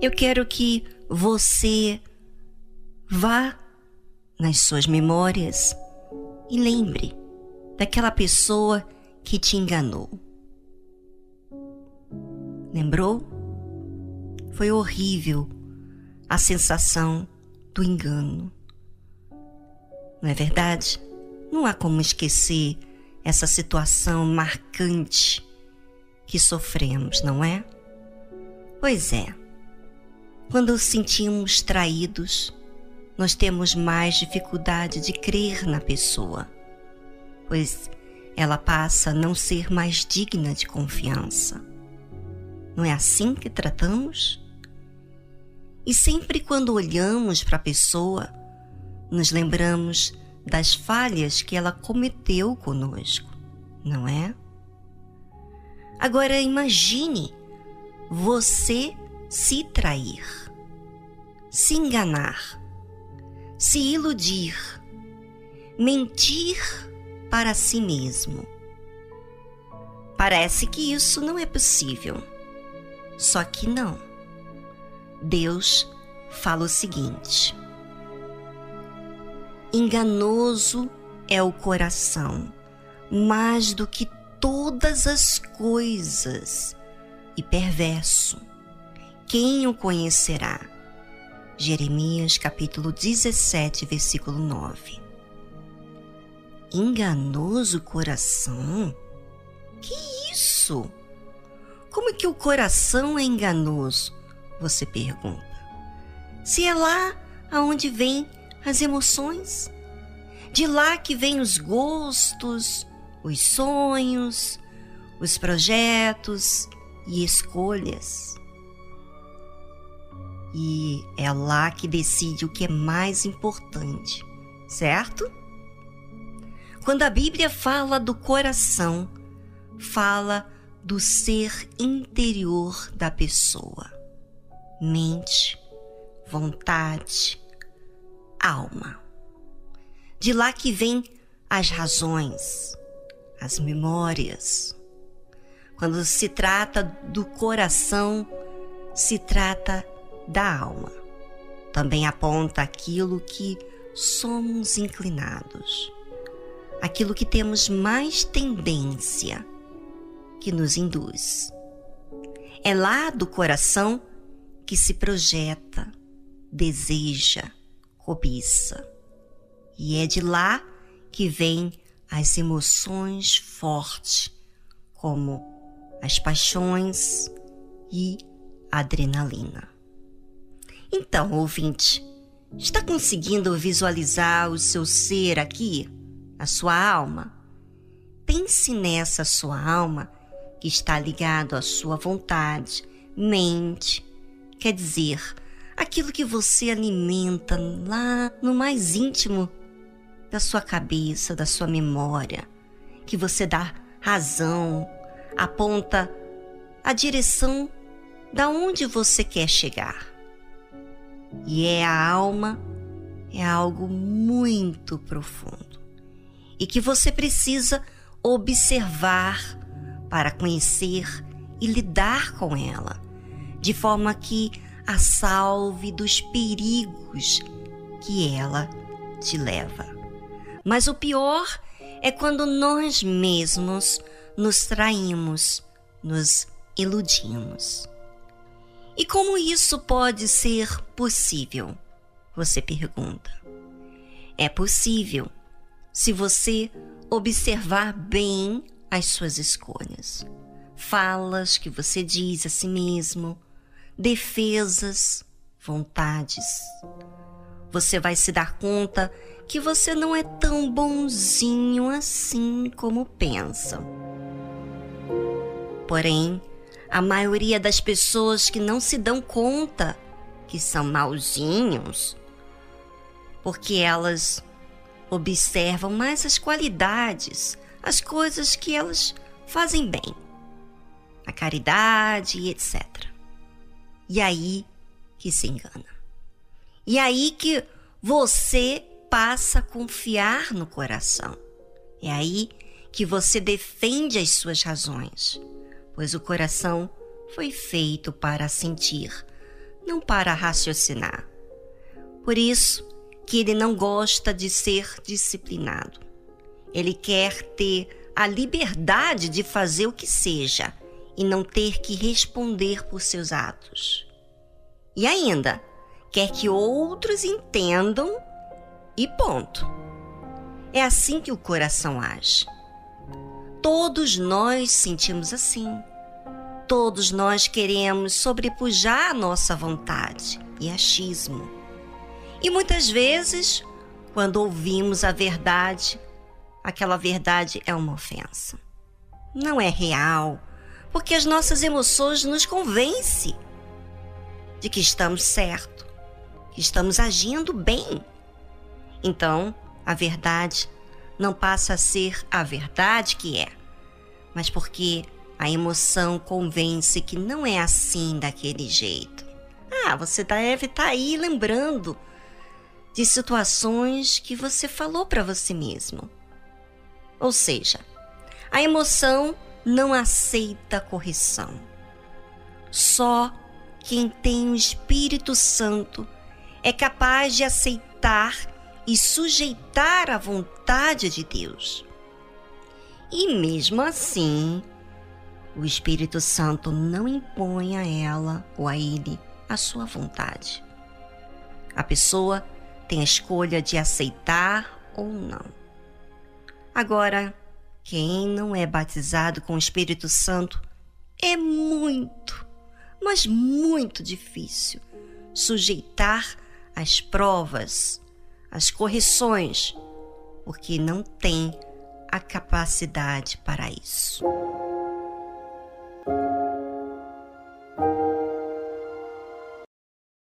eu quero que você vá nas suas memórias e lembre daquela pessoa que te enganou. Lembrou? Foi horrível a sensação do engano. Não é verdade? Não há como esquecer essa situação marcante que sofremos, não é? Pois é. Quando sentimos traídos, nós temos mais dificuldade de crer na pessoa, pois ela passa a não ser mais digna de confiança. Não é assim que tratamos? E sempre quando olhamos para a pessoa, nos lembramos das falhas que ela cometeu conosco, não é? Agora imagine você se trair, se enganar, se iludir, mentir para si mesmo. Parece que isso não é possível. Só que não. Deus fala o seguinte: Enganoso é o coração, mais do que todas as coisas, e perverso. Quem o conhecerá? Jeremias capítulo 17, versículo 9. Enganoso coração? Que isso? Como é que o coração é enganoso? Você pergunta. Se é lá aonde vêm as emoções, de lá que vêm os gostos, os sonhos, os projetos e escolhas. E é lá que decide o que é mais importante, certo? Quando a Bíblia fala do coração, fala do ser interior da pessoa. Mente, vontade, alma. De lá que vem as razões, as memórias. Quando se trata do coração, se trata da alma. Também aponta aquilo que somos inclinados, aquilo que temos mais tendência que nos induz. É lá do coração que se projeta, deseja, cobiça. E é de lá que vêm as emoções fortes, como as paixões e adrenalina. Então, ouvinte, está conseguindo visualizar o seu ser aqui, a sua alma? Pense nessa sua alma que está ligado à sua vontade, mente, quer dizer, aquilo que você alimenta lá no mais íntimo da sua cabeça, da sua memória, que você dá razão, aponta a direção da onde você quer chegar. E é a alma, é algo muito profundo e que você precisa observar para conhecer e lidar com ela, de forma que a salve dos perigos que ela te leva. Mas o pior é quando nós mesmos nos traímos, nos iludimos. E como isso pode ser possível? Você pergunta. É possível se você observar bem as suas escolhas, falas que você diz a si mesmo, defesas, vontades. Você vai se dar conta que você não é tão bonzinho assim como pensa. Porém, a maioria das pessoas que não se dão conta que são malzinhos, porque elas observam mais as qualidades, as coisas que elas fazem bem, a caridade e etc. E aí que se engana. E aí que você passa a confiar no coração. É aí que você defende as suas razões pois o coração foi feito para sentir não para raciocinar. Por isso que ele não gosta de ser disciplinado. Ele quer ter a liberdade de fazer o que seja e não ter que responder por seus atos. E ainda, quer que outros entendam e ponto. É assim que o coração age. Todos nós sentimos assim. Todos nós queremos sobrepujar a nossa vontade e achismo. E muitas vezes, quando ouvimos a verdade, aquela verdade é uma ofensa. Não é real, porque as nossas emoções nos convencem de que estamos certo, que estamos agindo bem. Então, a verdade não passa a ser a verdade que é, mas porque a emoção convence que não é assim daquele jeito. Ah, você deve estar tá aí lembrando de situações que você falou para você mesmo. Ou seja, a emoção não aceita correção. Só quem tem o Espírito Santo é capaz de aceitar e sujeitar a vontade de Deus. E mesmo assim, o Espírito Santo não impõe a ela ou a ele a sua vontade. A pessoa tem a escolha de aceitar ou não. Agora, quem não é batizado com o Espírito Santo é muito, mas muito difícil sujeitar as provas, as correções, porque não tem a capacidade para isso.